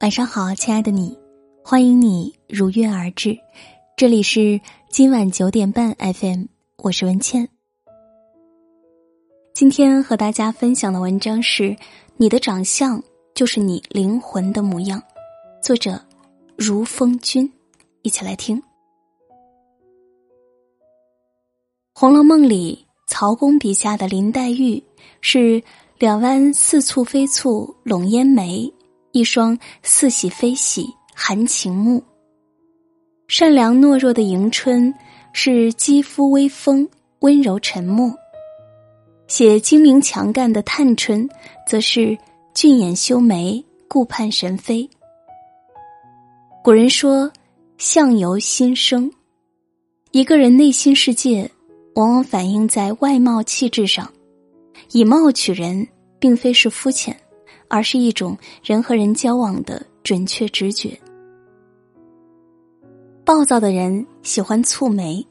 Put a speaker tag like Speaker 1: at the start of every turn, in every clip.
Speaker 1: 晚上好，亲爱的你，欢迎你如约而至。这里是今晚九点半 FM，我是文倩。今天和大家分享的文章是《你的长相就是你灵魂的模样》，作者如风君。一起来听《红楼梦》里曹公笔下的林黛玉是两弯似蹙非蹙笼烟眉。一双似喜非喜含情目，善良懦弱的迎春是肌肤微风温柔沉默；写精明强干的探春，则是俊眼修眉顾盼神飞。古人说：“相由心生。”一个人内心世界，往往反映在外貌气质上。以貌取人，并非是肤浅。而是一种人和人交往的准确直觉。暴躁的人喜欢蹙眉，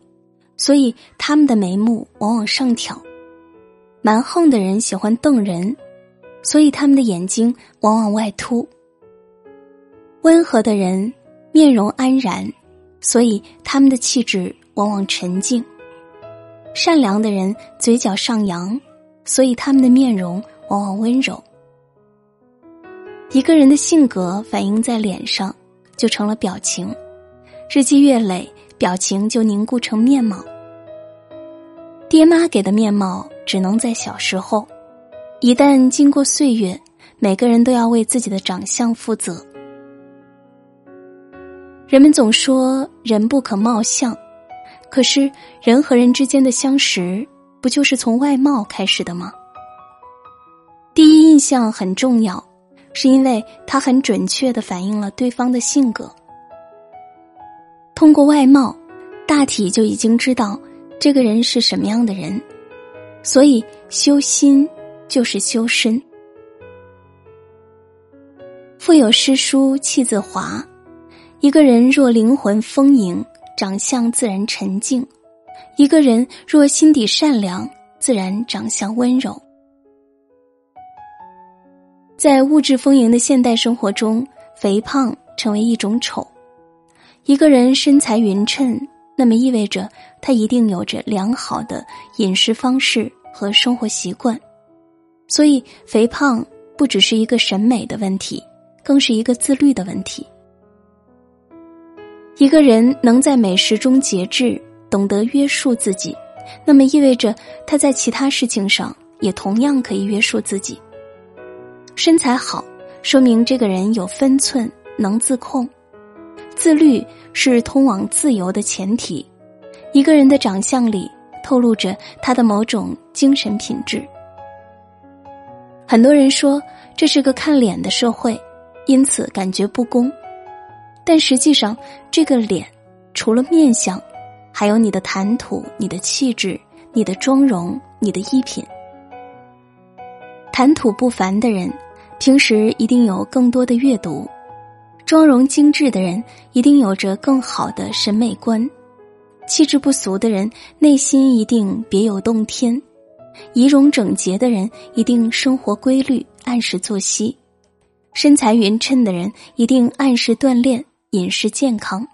Speaker 1: 所以他们的眉目往往上挑；蛮横的人喜欢瞪人，所以他们的眼睛往往外凸；温和的人面容安然，所以他们的气质往往沉静；善良的人嘴角上扬，所以他们的面容往往温柔。一个人的性格反映在脸上，就成了表情；日积月累，表情就凝固成面貌。爹妈给的面貌只能在小时候，一旦经过岁月，每个人都要为自己的长相负责。人们总说人不可貌相，可是人和人之间的相识，不就是从外貌开始的吗？第一印象很重要。是因为他很准确的反映了对方的性格。通过外貌，大体就已经知道这个人是什么样的人，所以修心就是修身。腹有诗书气自华，一个人若灵魂丰盈，长相自然沉静；一个人若心底善良，自然长相温柔。在物质丰盈的现代生活中，肥胖成为一种丑。一个人身材匀称，那么意味着他一定有着良好的饮食方式和生活习惯。所以，肥胖不只是一个审美的问题，更是一个自律的问题。一个人能在美食中节制，懂得约束自己，那么意味着他在其他事情上也同样可以约束自己。身材好，说明这个人有分寸，能自控。自律是通往自由的前提。一个人的长相里透露着他的某种精神品质。很多人说这是个看脸的社会，因此感觉不公。但实际上，这个脸除了面相，还有你的谈吐、你的气质、你的妆容、你的衣品。谈吐不凡的人。平时一定有更多的阅读，妆容精致的人一定有着更好的审美观，气质不俗的人内心一定别有洞天，仪容整洁的人一定生活规律，按时作息，身材匀称的人一定按时锻炼，饮食健康。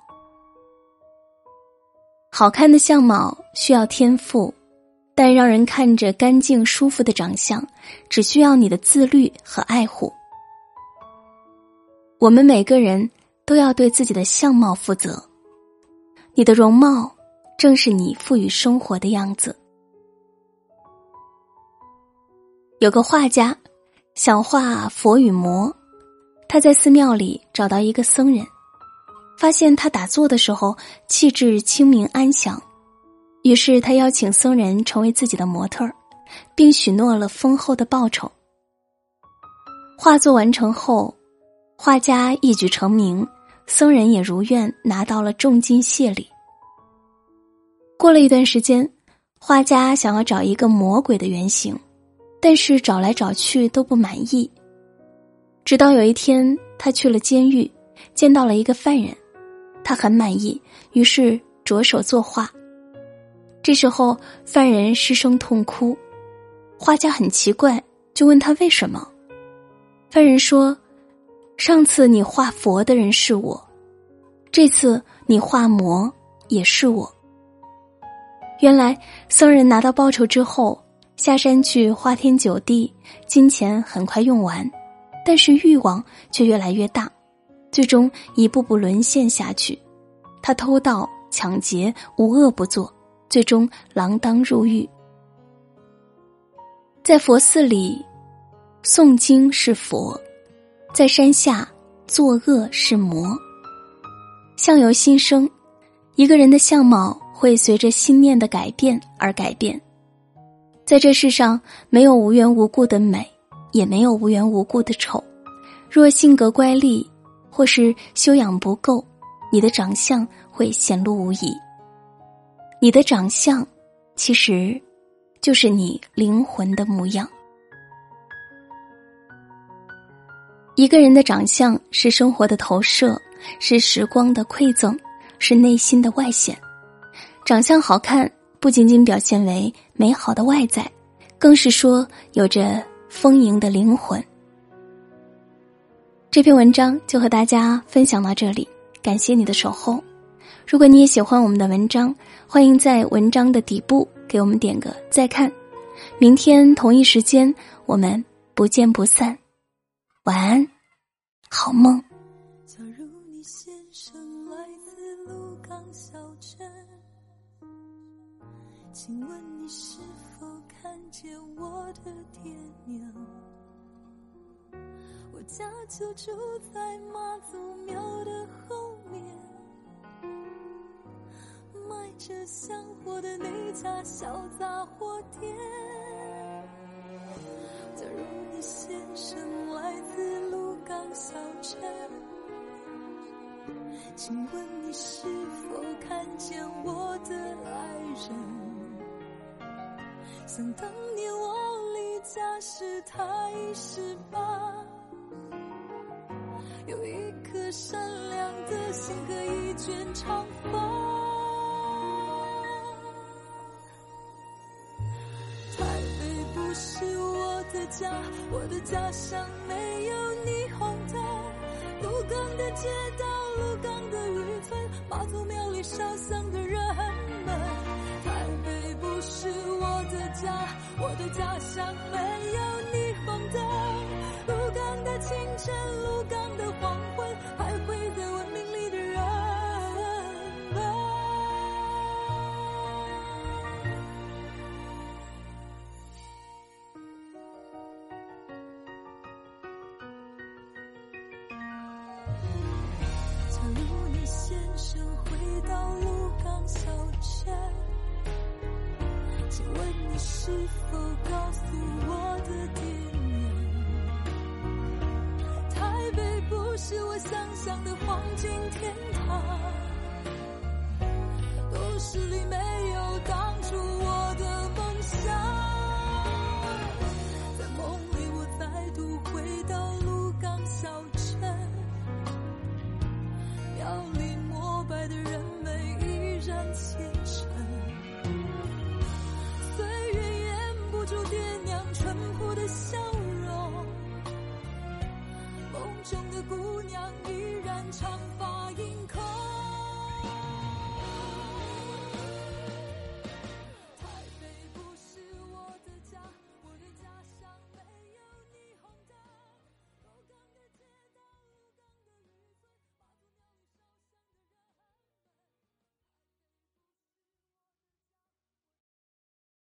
Speaker 1: 好看的相貌需要天赋。但让人看着干净舒服的长相，只需要你的自律和爱护。我们每个人都要对自己的相貌负责。你的容貌正是你赋予生活的样子。有个画家想画佛与魔，他在寺庙里找到一个僧人，发现他打坐的时候气质清明安详。于是他邀请僧人成为自己的模特儿，并许诺了丰厚的报酬。画作完成后，画家一举成名，僧人也如愿拿到了重金谢礼。过了一段时间，画家想要找一个魔鬼的原型，但是找来找去都不满意。直到有一天，他去了监狱，见到了一个犯人，他很满意，于是着手作画。这时候，犯人失声痛哭，画家很奇怪，就问他为什么。犯人说：“上次你画佛的人是我，这次你画魔也是我。原来僧人拿到报酬之后，下山去花天酒地，金钱很快用完，但是欲望却越来越大，最终一步步沦陷下去。他偷盗、抢劫，无恶不作，最终锒铛入狱。在佛寺里，诵经是佛；在山下，作恶是魔。相由心生，一个人的相貌会随着心念的改变而改变。在这世上，没有无缘无故的美，也没有无缘无故的丑。若性格乖戾，或是修养不够，你的长相会显露无遗。你的长相，其实。就是你灵魂的模样。一个人的长相是生活的投射，是时光的馈赠，是内心的外显。长相好看，不仅仅表现为美好的外在，更是说有着丰盈的灵魂。这篇文章就和大家分享到这里，感谢你的守候。如果你也喜欢我们的文章，欢迎在文章的底部。给我们点个再看，明天同一时间我们不见不散，晚安，好梦。
Speaker 2: 假如你先生来自鹿港小镇，请问你是否看见我的爹娘？我家就住在妈祖庙的后面。着香火的那家小杂货店。假如你先生来自鹿港小镇，请问你是否看见我的爱人？想当年我离家时他已十八，有一颗善良的心和一卷长发。的家，我的家乡没有霓虹灯，鹿港的街道，鹿港的渔村，妈祖庙里烧香的人们。台北不是我的家，我的家乡没有你先生回到鹿港小镇请问你是否告诉我的爹娘台北不是我想象的黄金天堂故事里没有当初我的梦想在梦里我再度回到鹿港小镇。